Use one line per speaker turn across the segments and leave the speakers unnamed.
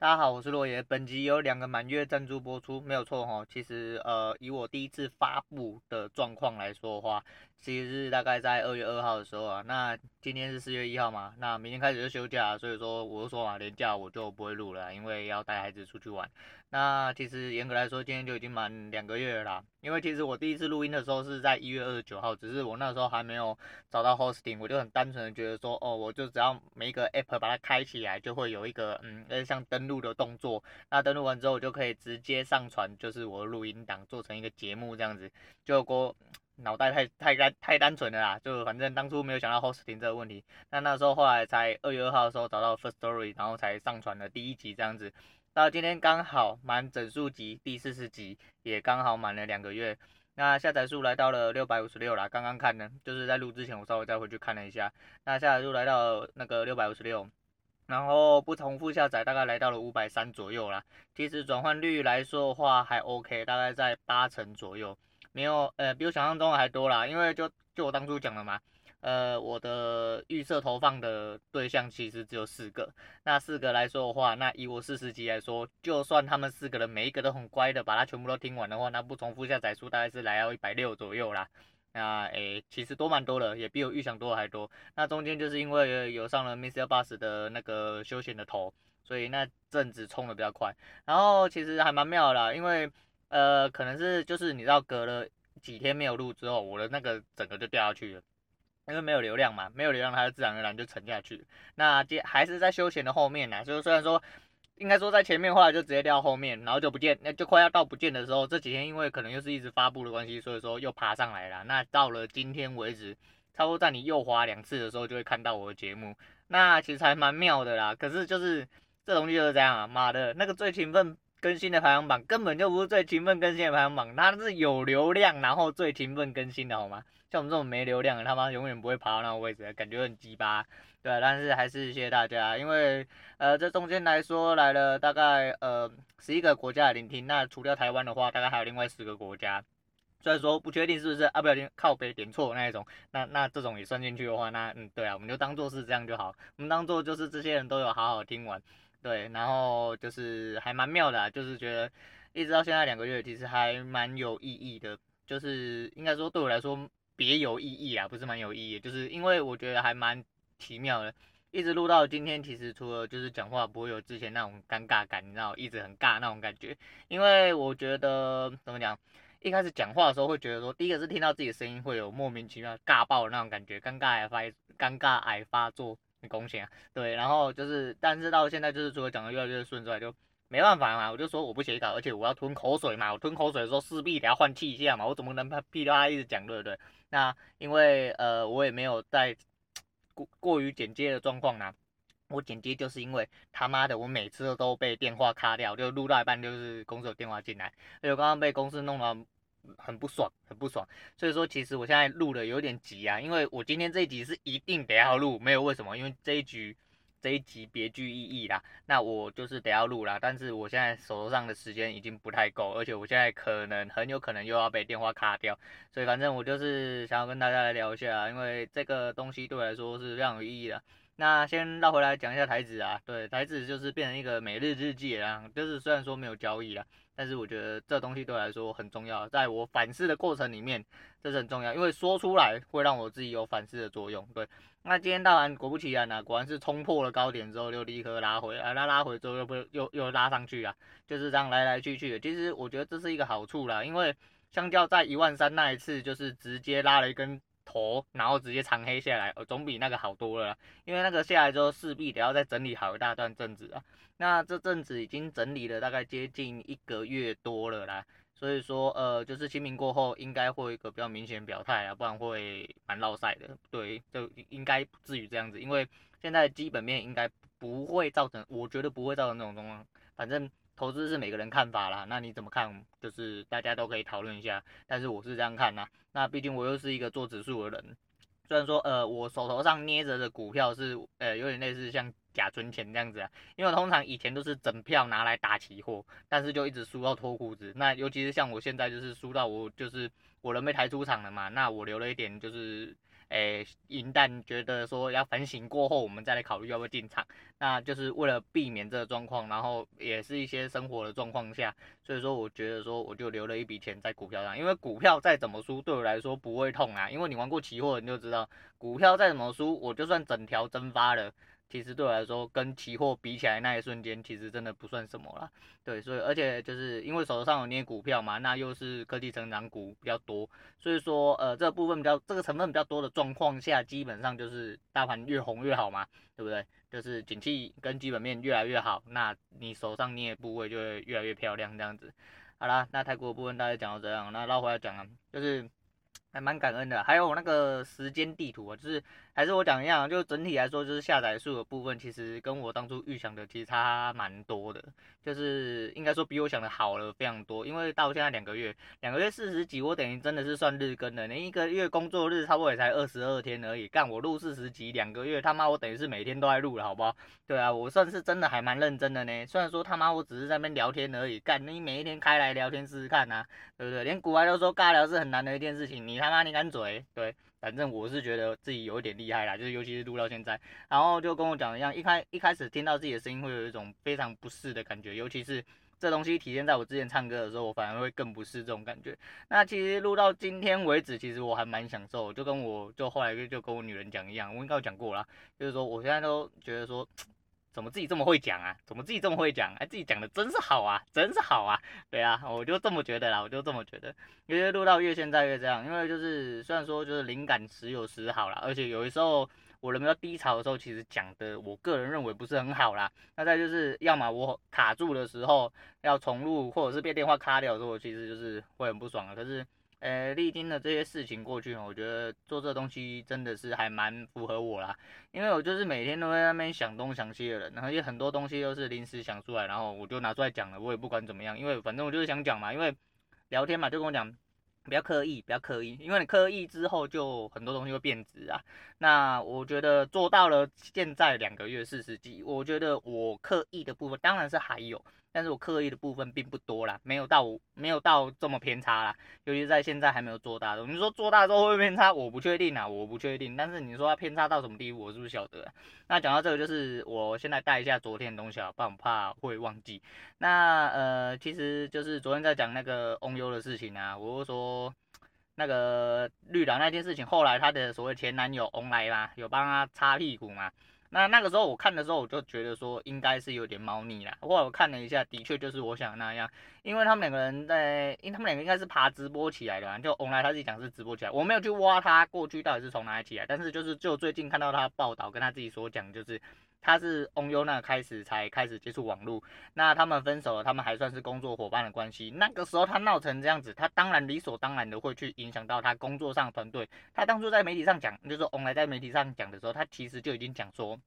大家好，我是洛爷。本集有两个满月赞助播出，没有错哈。其实呃，以我第一次发布的状况来说的话，其实是大概在二月二号的时候啊。那今天是四月一号嘛，那明天开始就休假，所以说我就说嘛，连假我就不会录了，因为要带孩子出去玩。那其实严格来说，今天就已经满两个月了啦。因为其实我第一次录音的时候是在一月二十九号，只是我那时候还没有找到 hosting，我就很单纯的觉得说，哦，我就只要每一个 app 把它开起来，就会有一个嗯，像登录的动作。那登录完之后，我就可以直接上传，就是我录音档做成一个节目这样子。就我脑袋太太单太单纯了啦，就反正当初没有想到 hosting 这个问题。那那时候后来才二月二号的时候找到 first story，然后才上传了第一集这样子。到今天刚好满整数集，第四十集也刚好满了两个月，那下载数来到了六百五十六啦，刚刚看呢，就是在录之前我稍微再回去看了一下，那下载数来到那个六百五十六，然后不重复下载大概来到了五百三左右啦，其实转换率来说的话还 OK，大概在八成左右，没有呃比我想象中的还多啦，因为就就我当初讲了嘛。呃，我的预设投放的对象其实只有四个，那四个来说的话，那以我四十级来说，就算他们四个人每一个都很乖的把它全部都听完的话，那不重复下载数大概是来到一百六左右啦。那诶，其实多蛮多的，也比我预想多的还多。那中间就是因为有上了 MixerBox 的那个休闲的头，所以那阵子冲的比较快。然后其实还蛮妙的啦，因为呃，可能是就是你知道隔了几天没有录之后，我的那个整个就掉下去了。因为没有流量嘛，没有流量，它就自然而然就沉下去。那接还是在休闲的后面呢，就是虽然说应该说在前面，后来就直接掉后面，然后就不见，那就快要到不见的时候，这几天因为可能又是一直发布的关系，所以说又爬上来了。那到了今天为止，差不多在你右滑两次的时候，就会看到我的节目。那其实还蛮妙的啦。可是就是这东西就是这样啊，妈的，那个最勤奋更新的排行榜根本就不是最勤奋更新的排行榜，它是有流量然后最勤奋更新的好吗？像我们这种没流量的，他妈永远不会爬到那个位置，感觉很鸡巴，对，但是还是谢谢大家，因为呃这中间来说来了大概呃十一个国家的聆听，那除掉台湾的话，大概还有另外十个国家，虽然说不确定是不是啊，不小心靠北点错那一种，那那这种也算进去的话，那嗯对啊，我们就当做是这样就好，我们当做就是这些人都有好好听完，对，然后就是还蛮妙的，就是觉得一直到现在两个月，其实还蛮有意义的，就是应该说对我来说。别有意义啊，不是蛮有意义，就是因为我觉得还蛮奇妙的，一直录到今天，其实除了就是讲话不会有之前那种尴尬感，你知道，一直很尬那种感觉，因为我觉得怎么讲，一开始讲话的时候会觉得说，第一个是听到自己的声音会有莫名其妙尬爆的那种感觉，尴尬癌发尴尬癌发作，很恭喜啊，对，然后就是，但是到现在就是除了讲的越来越顺之外，就。没办法嘛，我就说我不写稿，而且我要吞口水嘛，我吞口水的时候势必得要换气一下嘛，我怎么能噼里啪啦一直讲，对不对？那因为呃我也没有在过过于剪接的状况呢，我剪接就是因为他妈的我每次都被电话卡掉，就录到一半就是公司有电话进来，而且我刚刚被公司弄了很不爽，很不爽，所以说其实我现在录的有点急啊，因为我今天这一集是一定得要录，没有为什么，因为这一局。这一集别具意义啦，那我就是得要录啦，但是我现在手头上的时间已经不太够，而且我现在可能很有可能又要被电话卡掉，所以反正我就是想要跟大家来聊一下，因为这个东西对我来说是非常有意义的。那先绕回来讲一下台子啊，对，台子就是变成一个每日日记啦，就是虽然说没有交易啦，但是我觉得这东西对我来说很重要，在我反思的过程里面，这是很重要，因为说出来会让我自己有反思的作用。对，那今天当然果不其然啊，果然是冲破了高点之后就立刻拉回，啊，那拉回之后又不又又拉上去啊，就是这样来来去去的。其实我觉得这是一个好处啦，因为相较在一万三那一次，就是直接拉了一根。头，然后直接长黑下来，呃总比那个好多了。因为那个下来之后，势必得要再整理好一大段阵子啊。那这阵子已经整理了大概接近一个月多了啦。所以说，呃，就是清明过后，应该会有一个比较明显表态啊，不然会蛮落赛的。对，就应该不至于这样子，因为现在基本面应该不会造成，我觉得不会造成这种状况。反正。投资是每个人看法啦，那你怎么看？就是大家都可以讨论一下。但是我是这样看呐，那毕竟我又是一个做指数的人，虽然说呃我手头上捏着的股票是呃有点类似像假存钱这样子啊，因为通常以前都是整票拿来打期货，但是就一直输到脱裤子。那尤其是像我现在就是输到我就是我人被抬出场了嘛，那我留了一点就是诶银弹觉得说要反省过后，我们再来考虑要不要进场。那就是为了避免这个状况，然后也是一些生活的状况下，所以说我觉得说我就留了一笔钱在股票上，因为股票再怎么输对我来说不会痛啊，因为你玩过期货你就知道，股票再怎么输，我就算整条蒸发了。其实对我来说，跟期货比起来，那一瞬间其实真的不算什么啦。对，所以而且就是因为手头上有捏股票嘛，那又是科技成长股比较多，所以说呃这个部分比较这个成分比较多的状况下，基本上就是大盘越红越好嘛，对不对？就是景气跟基本面越来越好，那你手上捏的部位就会越来越漂亮这样子。好啦，那台股的部分大概讲到这样，那绕回来讲啊，就是。还蛮感恩的，还有那个时间地图啊，就是还是我讲一样，就整体来说，就是下载数的部分，其实跟我当初预想的其实差蛮多的，就是应该说比我想的好了非常多。因为到现在两个月，两个月四十几，我等于真的是算日更了。连一个月工作日差不多也才二十二天而已，干我录四十集，两个月他妈我等于是每天都在录了，好不好？对啊，我算是真的还蛮认真的呢。虽然说他妈我只是在那边聊天而已，干你每一天开来聊天试试看呐、对不对？连股外都说尬聊是很难的一件事情，你。他妈，你敢嘴？对，反正我是觉得自己有一点厉害啦，就是尤其是录到现在，然后就跟我讲一样，一开一开始听到自己的声音会有一种非常不适的感觉，尤其是这东西体现在我之前唱歌的时候，我反而会更不适这种感觉。那其实录到今天为止，其实我还蛮享受，就跟我就后来就跟我女人讲一样，我应该有讲过啦，就是说我现在都觉得说。怎么自己这么会讲啊？怎么自己这么会讲？哎，自己讲的真是好啊，真是好啊！对啊，我就这么觉得啦，我就这么觉得。因为录到越现在越这样，因为就是虽然说就是灵感时有时好啦，而且有的时候我人比较低潮的时候，其实讲的我个人认为不是很好啦。那再就是要么我卡住的时候要重录，或者是被电话卡掉的时候，其实就是会很不爽啊。可是。呃，历经了这些事情过去，我觉得做这东西真的是还蛮符合我啦，因为我就是每天都在那边想东想西的人，然后有很多东西都是临时想出来，然后我就拿出来讲了，我也不管怎么样，因为反正我就是想讲嘛，因为聊天嘛，就跟我讲，不要刻意，不要刻意，因为你刻意之后就很多东西会变质啊。那我觉得做到了现在两个月四十几，我觉得我刻意的部分当然是还有。但是我刻意的部分并不多啦，没有到没有到这么偏差啦，尤其在现在还没有做大的。你说做大之后会不会偏差？我不确定啊，我不确定。但是你说它偏差到什么地步，我是不是晓得？那讲到这个，就是我现在带一下昨天的东西啊，不然我怕会忘记。那呃，其实就是昨天在讲那个翁优的事情啊，我就说那个绿岛那件事情，后来他的所谓前男友翁来嘛，有帮他擦屁股嘛。那那个时候我看的时候，我就觉得说应该是有点猫腻啦。不过我看了一下，的确就是我想的那样，因为他们两个人在，因为他们两个应该是爬直播起来的，就翁来他自己讲是直播起来，我没有去挖他过去到底是从哪里起来，但是就是就最近看到他报道，跟他自己所讲就是。他是翁优娜开始才开始接触网络，那他们分手了，他们还算是工作伙伴的关系。那个时候他闹成这样子，他当然理所当然的会去影响到他工作上团队。他当初在媒体上讲，就是翁来在媒体上讲的时候，他其实就已经讲说，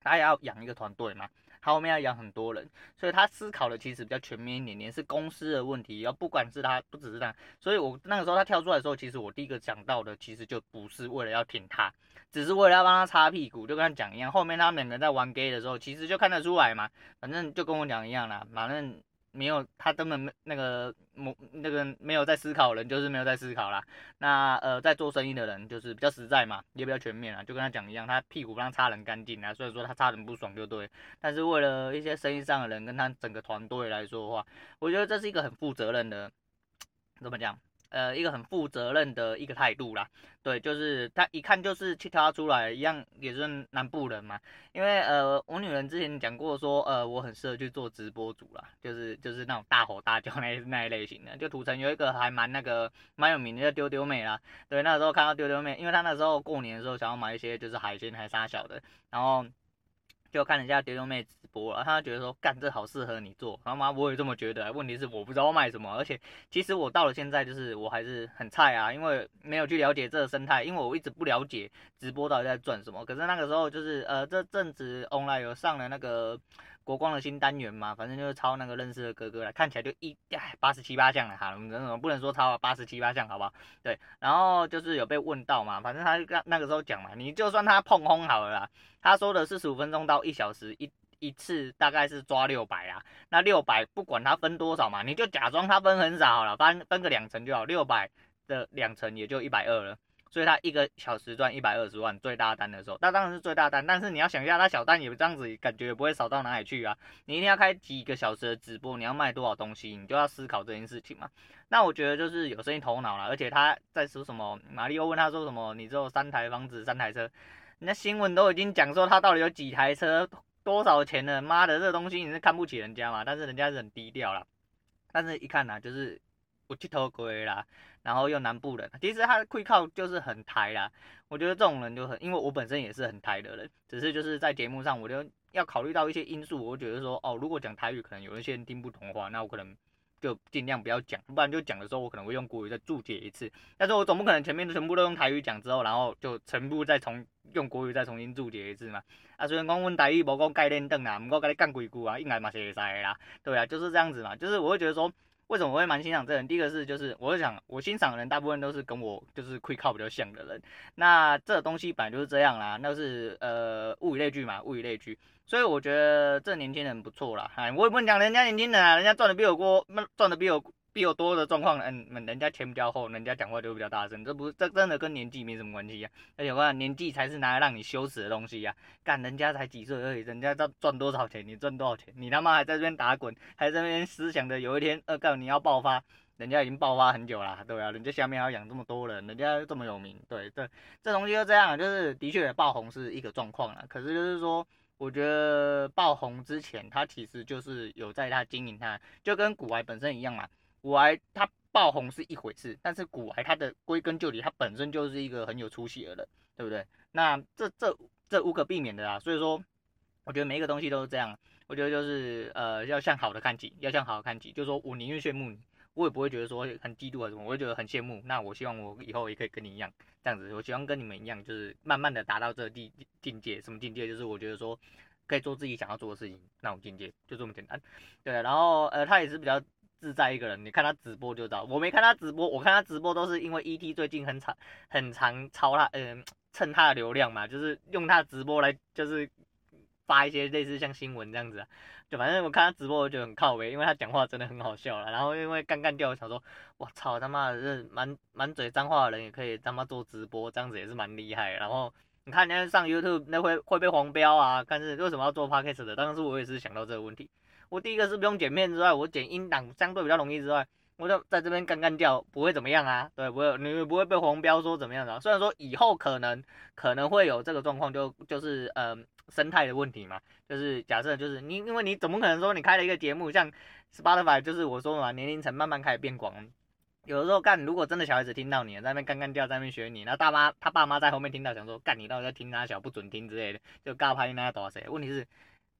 他也要养一个团队嘛，他后面要养很多人，所以他思考的其实比较全面一点点，是公司的问题，要不管是他不只是他，所以我那个时候他跳出来的时候，其实我第一个想到的，其实就不是为了要挺他。只是为了要帮他擦屁股，就跟他讲一样。后面他们两个在玩 gay 的时候，其实就看得出来嘛。反正就跟我讲一样啦，反正没有他根本没那个某那个没有在思考的人，就是没有在思考啦。那呃，在做生意的人就是比较实在嘛，也比较全面啦。就跟他讲一样，他屁股不让擦人干净啊，所以说他擦人不爽就对。但是为了一些生意上的人跟他整个团队来说的话，我觉得这是一个很负责任的，怎么讲？呃，一个很负责任的一个态度啦，对，就是他一看就是去挑出来一样，也是南部人嘛。因为呃，我女人之前讲过说，呃，我很适合去做直播主啦，就是就是那种大吼大叫那 那一类型的。就土城有一个还蛮那个蛮有名的叫丢丢妹啦，对，那时候看到丢丢妹，因为她那时候过年的时候想要买一些就是海鲜还杀小的，然后。就看人家丢丢妹直播然后，他觉得说，干这好适合你做，然后嘛，我也这么觉得。问题是我不知道卖什么，而且其实我到了现在就是我还是很菜啊，因为没有去了解这个生态，因为我一直不了解直播到底在赚什么。可是那个时候就是呃这阵子 online 有上了那个。国光的新单元嘛，反正就是抄那个认识的哥哥了，看起来就一哎八十七八项了哈，我们不能说抄了八十七八项，好不好？对，然后就是有被问到嘛，反正他那那个时候讲嘛，你就算他碰轰好了啦，他说的四十五分钟到一小时一一次大概是抓六百啊，那六百不管他分多少嘛，你就假装他分很少好了，分分个两成就好，六百的两成也就一百二了。所以他一个小时赚一百二十万最大单的时候，那当然是最大单。但是你要想一下，他小单也这样子，感觉也不会少到哪里去啊。你一定要开几个小时的直播，你要卖多少东西，你就要思考这件事情嘛。那我觉得就是有生意头脑了，而且他在说什么，马里奥问他说什么，你只有三台房子，三台车，人家新闻都已经讲说他到底有几台车，多少钱了，妈的，这东西你是看不起人家嘛？但是人家是很低调啦，但是一看呐，就是我去偷窥啦，然后又南部人，其实他会靠就是很台啦。我觉得这种人就很，因为我本身也是很台的人，只是就是在节目上，我就要考虑到一些因素，我觉得说，哦，如果讲台语，可能有一些人听不懂的话，那我可能。就尽量不要讲，不然就讲的时候我可能会用国语再注解一次，但是我总不可能前面全部都用台语讲之后，然后就全部再重用国语再重新注解一次嘛。啊，虽然讲阮台语无讲概念灯啊，毋过跟你讲几句啊，应该嘛是会使啦。对啊，就是这样子嘛，就是我会觉得说。为什么我会蛮欣赏这人？第一个是就是，我会想我欣赏的人大部分都是跟我就是 QuickUp 比较像的人。那这东西本来就是这样啦，那是呃物以类聚嘛，物以类聚。所以我觉得这年轻人不错啦。哎，我也不能讲人家年轻人啊，人家赚的比我多，赚的比我。比我多的状况，嗯，人家钱比较厚，人家讲话就比较大声，这不是这真的跟年纪没什么关系呀、啊。而且我讲年纪才是拿来让你羞耻的东西呀、啊。干人家才几岁而已，人家赚赚多少钱，你赚多少钱，你他妈还在这边打滚，还在这边思想着有一天，呃，告诉你要爆发，人家已经爆发很久了，对啊，人家下面要养这么多人，人家这么有名，对对，这东西就这样，就是的确爆红是一个状况了，可是就是说，我觉得爆红之前，他其实就是有在他经营他，就跟古玩本身一样嘛。股癌它爆红是一回事，但是股癌它的归根究底，它本身就是一个很有出息的人，对不对？那这这这无可避免的啦，所以说，我觉得每一个东西都是这样，我觉得就是呃要向好的看齐，要向好的看齐，就是说我宁愿羡慕你，我也不会觉得说很嫉妒啊什么，我会觉得很羡慕。那我希望我以后也可以跟你一样这样子，我希望跟你们一样，就是慢慢的达到这个境境界，什么境界？就是我觉得说可以做自己想要做的事情，那种境界就这么简单。对，然后呃他也是比较。自在一个人，你看他直播就知道。我没看他直播，我看他直播都是因为 ET 最近很常很常抄他，嗯、蹭他的流量嘛，就是用他直播来就是发一些类似像新闻这样子。就反正我看他直播，我觉得很靠北，因为他讲话真的很好笑了。然后因为干干掉，我想说，我操他妈的，这满满嘴脏话的人也可以他妈做直播，这样子也是蛮厉害。然后你看人家上 YouTube 那会会被黄标啊，但是为什么要做 Podcast 的？当时我也是想到这个问题。我第一个是不用剪片之外，我剪音档相对比较容易之外，我就在这边干干掉，不会怎么样啊，对，不会，你不会被黄标说怎么样的。虽然说以后可能可能会有这个状况，就就是呃生态的问题嘛，就是假设就是你，因为你怎么可能说你开了一个节目，像 Spotify 就是我说嘛，年龄层慢慢开始变广，有的时候干，如果真的小孩子听到你在那边干干掉，在那边学你，那大妈他爸妈在后面听到想说干你到底在听哪小不准听之类的，就尬拍那多少谁？问题是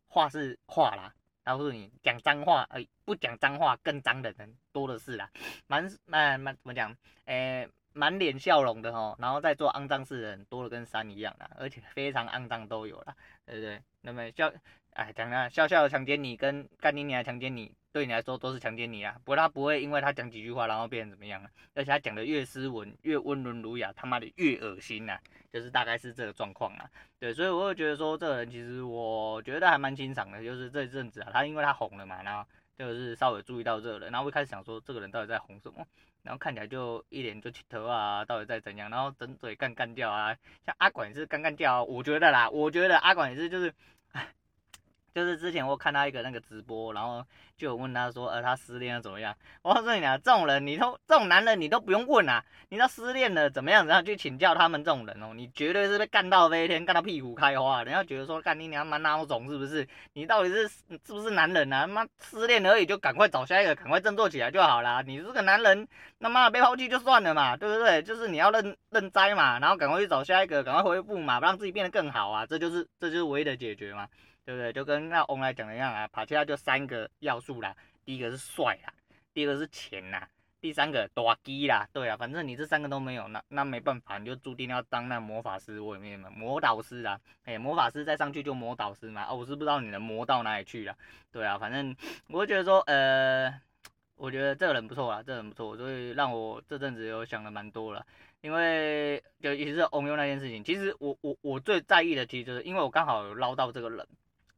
话是话啦。告诉你讲脏话，哎，不讲脏话更脏的人多的是啦，蛮，那那怎么讲？诶，满脸笑容的吼，然后再做肮脏事的人多的跟山一样啦，而且非常肮脏都有啦，对不对？那么笑，哎，讲啊，笑笑的强奸你跟干你娘强奸你，对你来说都是强奸你啊，不过他不会因为他讲几句话然后变成怎么样啊，而且他讲的越斯文越温文儒雅，他妈的越恶心呐、啊。就是大概是这个状况啊，对，所以我会觉得说这个人其实我觉得还蛮欣赏的，就是这一阵子啊，他因为他红了嘛，然后就是稍微注意到这个人，然后我一开始想说这个人到底在红什么，然后看起来就一脸就起头啊，到底在怎样，然后整嘴干干掉啊，像阿管也是干干掉，我觉得啦，我觉得阿管也是就是。就是之前我看他一个那个直播，然后就有问他说，呃，他失恋了怎么样？我告诉你啊，这种人你都这种男人你都不用问啊，你知道失恋了怎么样？然后去请教他们这种人哦，你绝对是被干到飞天，干到屁股开花，人家觉得说干你娘蛮孬种是不是？你到底是是不是男人啊？妈失恋而已就赶快找下一个，赶快振作起来就好啦。你这个男人，他妈被抛弃就算了嘛，对不对？就是你要认认栽嘛，然后赶快去找下一个，赶快恢复嘛，让自己变得更好啊，这就是这就是唯一的解决嘛。对不对？就跟那翁来讲的一样啊，跑起来就三个要素啦。第一个是帅啦，第二个是钱啦，第三个大机啦。对啊，反正你这三个都没有，那那没办法，你就注定要当那魔法师我里面嘛，魔导师啦。哎，魔法师再上去就魔导师嘛。哦，我是不知道你能魔到哪里去了。对啊，反正我会觉得说，呃，我觉得这个人不错啦，这个人不错，所以让我这阵子有想了蛮多了。因为就也是翁优那件事情，其实我我我最在意的，其实就是因为我刚好有捞到这个人。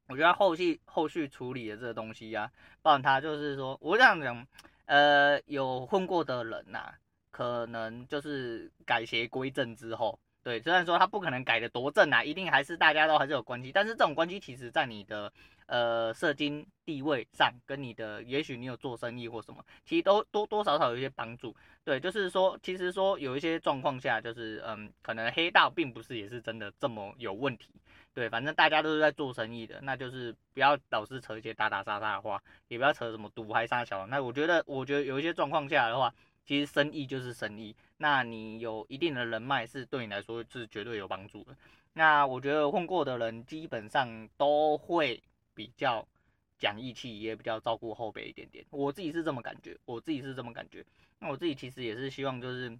我觉得后续后续处理的这个东西呀、啊，包括他就是说，我这样讲，呃，有混过的人呐、啊，可能就是改邪归正之后，对，虽然说他不可能改的多正啊，一定还是大家都还是有关系，但是这种关系其实在你的呃社经地位上，跟你的也许你有做生意或什么，其实都多多少少有一些帮助。对，就是说，其实说有一些状况下，就是嗯，可能黑道并不是也是真的这么有问题。对，反正大家都是在做生意的，那就是不要老是扯一些打打杀杀的话，也不要扯什么赌还杀小。那我觉得，我觉得有一些状况下的话，其实生意就是生意，那你有一定的人脉是对你来说是绝对有帮助的。那我觉得混过的人基本上都会比较讲义气，也比较照顾后辈一点点。我自己是这么感觉，我自己是这么感觉。那我自己其实也是希望，就是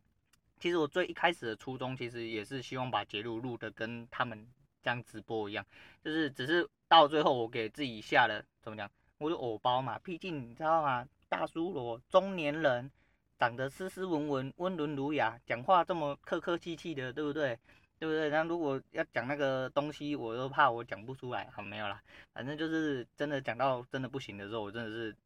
其实我最一开始的初衷，其实也是希望把节录录的跟他们。像直播一样，就是只是到最后我给自己下了怎么讲，我就偶包嘛，毕竟你知道吗？大叔罗中年人，长得斯斯文文、温文儒雅，讲话这么客客气气的，对不对？对不对？那如果要讲那个东西，我都怕我讲不出来。好，没有啦，反正就是真的讲到真的不行的时候，我真的是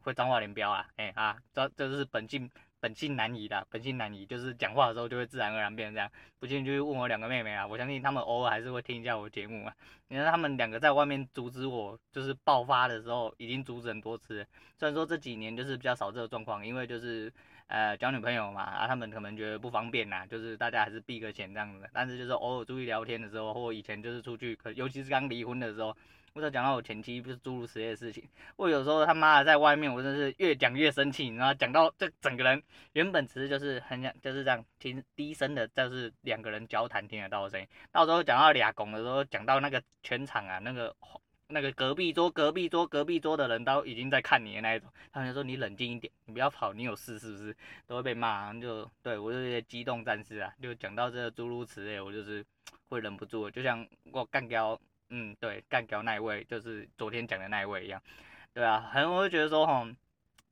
会脏话连飙啊！哎啊，这这就是本性。本性难移的，本性难移，就是讲话的时候就会自然而然变成这样。不信就去问我两个妹妹啊，我相信他们偶尔还是会听一下我节目啊。你看他们两个在外面阻止我，就是爆发的时候，已经阻止很多次。虽然说这几年就是比较少这个状况，因为就是呃交女朋友嘛，啊他们可能觉得不方便呐，就是大家还是避个嫌这样子。但是就是偶尔注意聊天的时候，或以前就是出去，可尤其是刚离婚的时候。我在讲到我前妻不是诸如此类的事情，我有时候他妈的在外面，我真是越讲越生气，然后讲到这整个人原本其实就是很想就是这样听低声的，就是两个人交谈听得到的声音，到时候讲到俩拱的时候，讲到那个全场啊，那个那个隔壁桌隔壁桌隔壁桌的人都已经在看你的那一种，他们就说你冷静一点，你不要跑，你有事是不是？都会被骂，就对我就有些激动战士啊，就讲到这个诸如此类，我就是会忍不住，就像我干掉。嗯，对，干掉那一位就是昨天讲的那一位一样，对啊，很多人会觉得说，吼，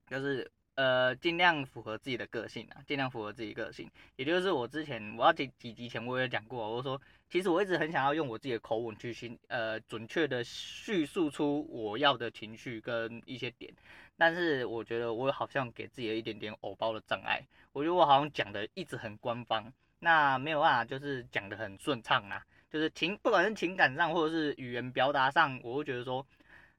就是呃，尽量符合自己的个性啊，尽量符合自己个性，也就是我之前我要几几集前我也讲过，我说其实我一直很想要用我自己的口吻去心呃准确的叙述出我要的情绪跟一些点，但是我觉得我好像给自己了一点点偶包的障碍，我觉得我好像讲的一直很官方，那没有办法就是讲的很顺畅啊。就是情，不管是情感上或者是语言表达上，我会觉得说，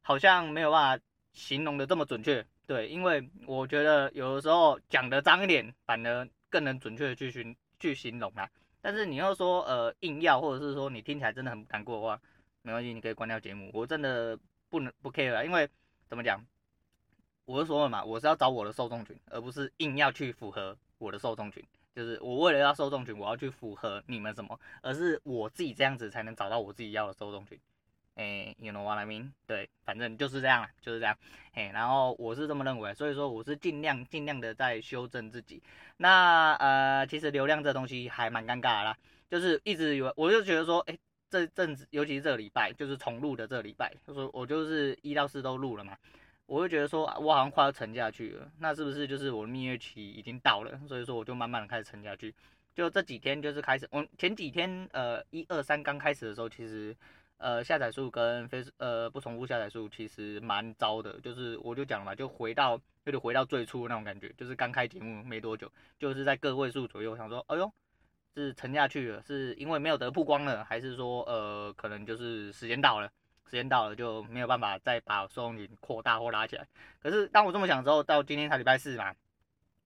好像没有办法形容的这么准确。对，因为我觉得有的时候讲的脏一点，反而更能准确的去形去形容它。但是你要说呃硬要，或者是说你听起来真的很难过的话，没关系，你可以关掉节目。我真的不能不 care 了，因为怎么讲，我是说了嘛，我是要找我的受众群，而不是硬要去符合我的受众群。就是我为了要受众群，我要去符合你们什么，而是我自己这样子才能找到我自己要的受众群。哎、，you know what I mean？对，反正就是这样了，就是这样。嘿、欸，然后我是这么认为，所以说我是尽量尽量的在修正自己。那呃，其实流量这东西还蛮尴尬啦，就是一直以为，我就觉得说，哎、这阵子，尤其是这个礼拜，就是重录的这个礼拜，就是我就是一到四都录了嘛。我会觉得说，我好像快要沉下去了，那是不是就是我的蜜月期已经到了？所以说我就慢慢的开始沉下去。就这几天就是开始，我前几天呃一二三刚开始的时候，其实呃下载数跟非呃不重复下载数其实蛮糟的。就是我就讲了嘛，就回到有点回到最初那种感觉，就是刚开节目没多久，就是在个位数左右。想说，哎呦，是沉下去了，是因为没有得曝光了，还是说呃可能就是时间到了？时间到了就没有办法再把受众群扩大或拉起来。可是当我这么想之后，到今天才礼拜四嘛，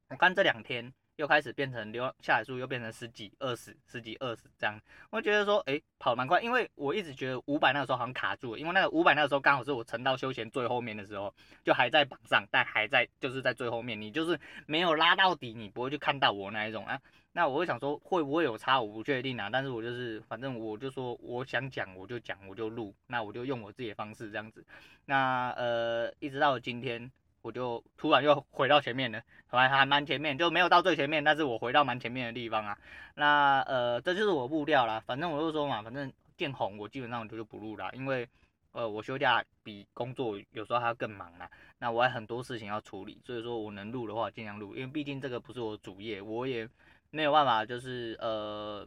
我看这两天又开始变成流下载数又变成十几、二十、十几、二十这样，我觉得说，哎、欸，跑蛮快。因为我一直觉得五百那个时候好像卡住了，因为那个五百那个时候刚好是我沉到休闲最后面的时候，就还在榜上，但还在就是在最后面，你就是没有拉到底，你不会去看到我那一种啊。那我会想说会不会有差，我不确定啊。但是我就是反正我就说我想讲我就讲我就录，那我就用我自己的方式这样子。那呃一直到今天，我就突然又回到前面了，还还蛮前面，就没有到最前面，但是我回到蛮前面的地方啊。那呃这就是我步调啦。反正我就说嘛，反正见红我基本上就就不录啦，因为呃我休假比工作有时候还要更忙啦。那我还很多事情要处理，所以说我能录的话尽量录，因为毕竟这个不是我主业，我也。没有办法，就是呃，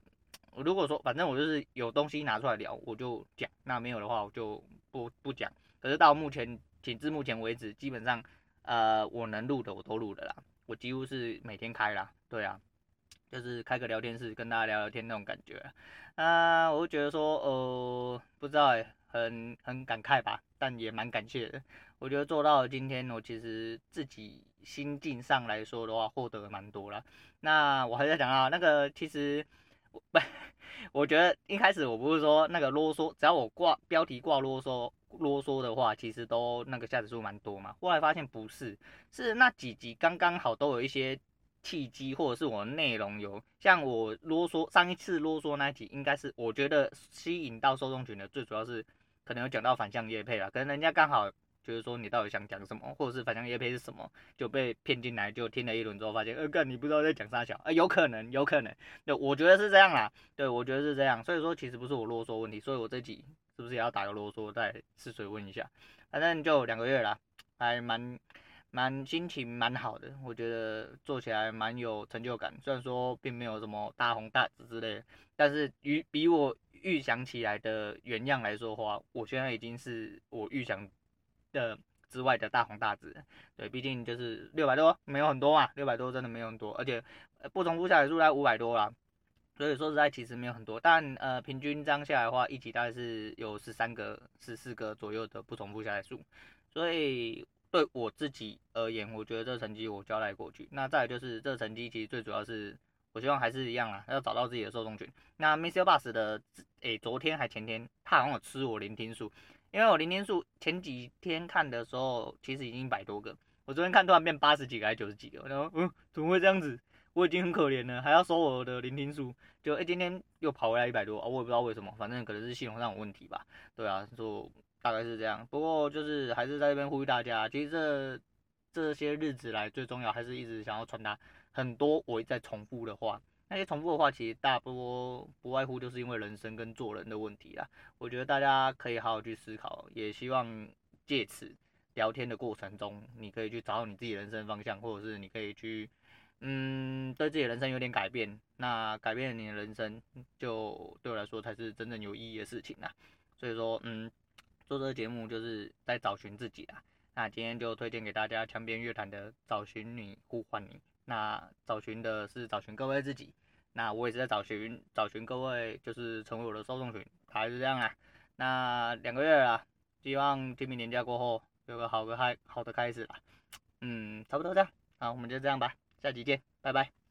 如果说反正我就是有东西拿出来聊，我就讲；那没有的话，我就不不讲。可是到目前，仅至目前为止，基本上呃，我能录的我都录的啦。我几乎是每天开啦，对啊，就是开个聊天室跟大家聊聊天那种感觉。啊，我就觉得说，呃，不知道，很很感慨吧，但也蛮感谢的。我觉得做到今天，我其实自己心境上来说的话，获得蛮多了。那我还在讲啊，那个其实不，我觉得一开始我不是说那个啰嗦，只要我挂标题挂啰嗦啰嗦的话，其实都那个下载数蛮多嘛。后来发现不是，是那几集刚刚好都有一些。契机，或者是我内容有像我啰嗦，上一次啰嗦那一集，应该是我觉得吸引到受众群的，最主要是可能有讲到反向叶配啦，可能人家刚好就是说你到底想讲什么，或者是反向叶配是什么，就被骗进来，就听了一轮之后发现，呃，干你不知道在讲啥小，呃，有可能，有可能，对，我觉得是这样啦，对，我觉得是这样，所以说其实不是我啰嗦问题，所以我这集是不是也要打个啰嗦，再试水问一下，反正就两个月啦，还蛮。蛮心情蛮好的，我觉得做起来蛮有成就感。虽然说并没有什么大红大紫之类的，但是与比我预想起来的原样来说的话，我现在已经是我预想的之外的大红大紫。对，毕竟就是六百多，没有很多嘛，六百多真的没有很多，而且不重复下载数在五百多啦。所以说实在其实没有很多，但呃平均这样下来的话，一集大概是有十三个、十四个左右的不重复下载数，所以。对我自己而言，我觉得这个成绩我交代过去。那再来就是这个成绩，其实最主要是我希望还是一样啊，要找到自己的受众群。那 MixerBox 的，诶，昨天还前天，他好像有吃我聆听数，因为我聆听数前几天看的时候，其实已经一百多个，我昨天看突然变八十几个还是九十几个，然后嗯，怎么会这样子？我已经很可怜了，还要收我的聆听数，就诶，今天又跑回来一百多啊，我也不知道为什么，反正可能是系统上有问题吧。对啊，就。大概是这样，不过就是还是在这边呼吁大家，其实这这些日子来最重要还是一直想要传达很多我在重复的话，那些重复的话其实大多不外乎就是因为人生跟做人的问题啦。我觉得大家可以好好去思考，也希望借此聊天的过程中，你可以去找你自己人生方向，或者是你可以去嗯对自己人生有点改变，那改变了你的人生就对我来说才是真正有意义的事情啦。所以说嗯。做这个节目就是在找寻自己啊，那今天就推荐给大家墙边乐坛的找寻你呼唤你，那找寻的是找寻各位自己，那我也是在找寻找寻各位，就是成为我的受众群，还是这样啊。那两个月了，希望清明年假过后有个好个开好的开始啦。嗯，差不多这样，好，我们就这样吧，下期见，拜拜。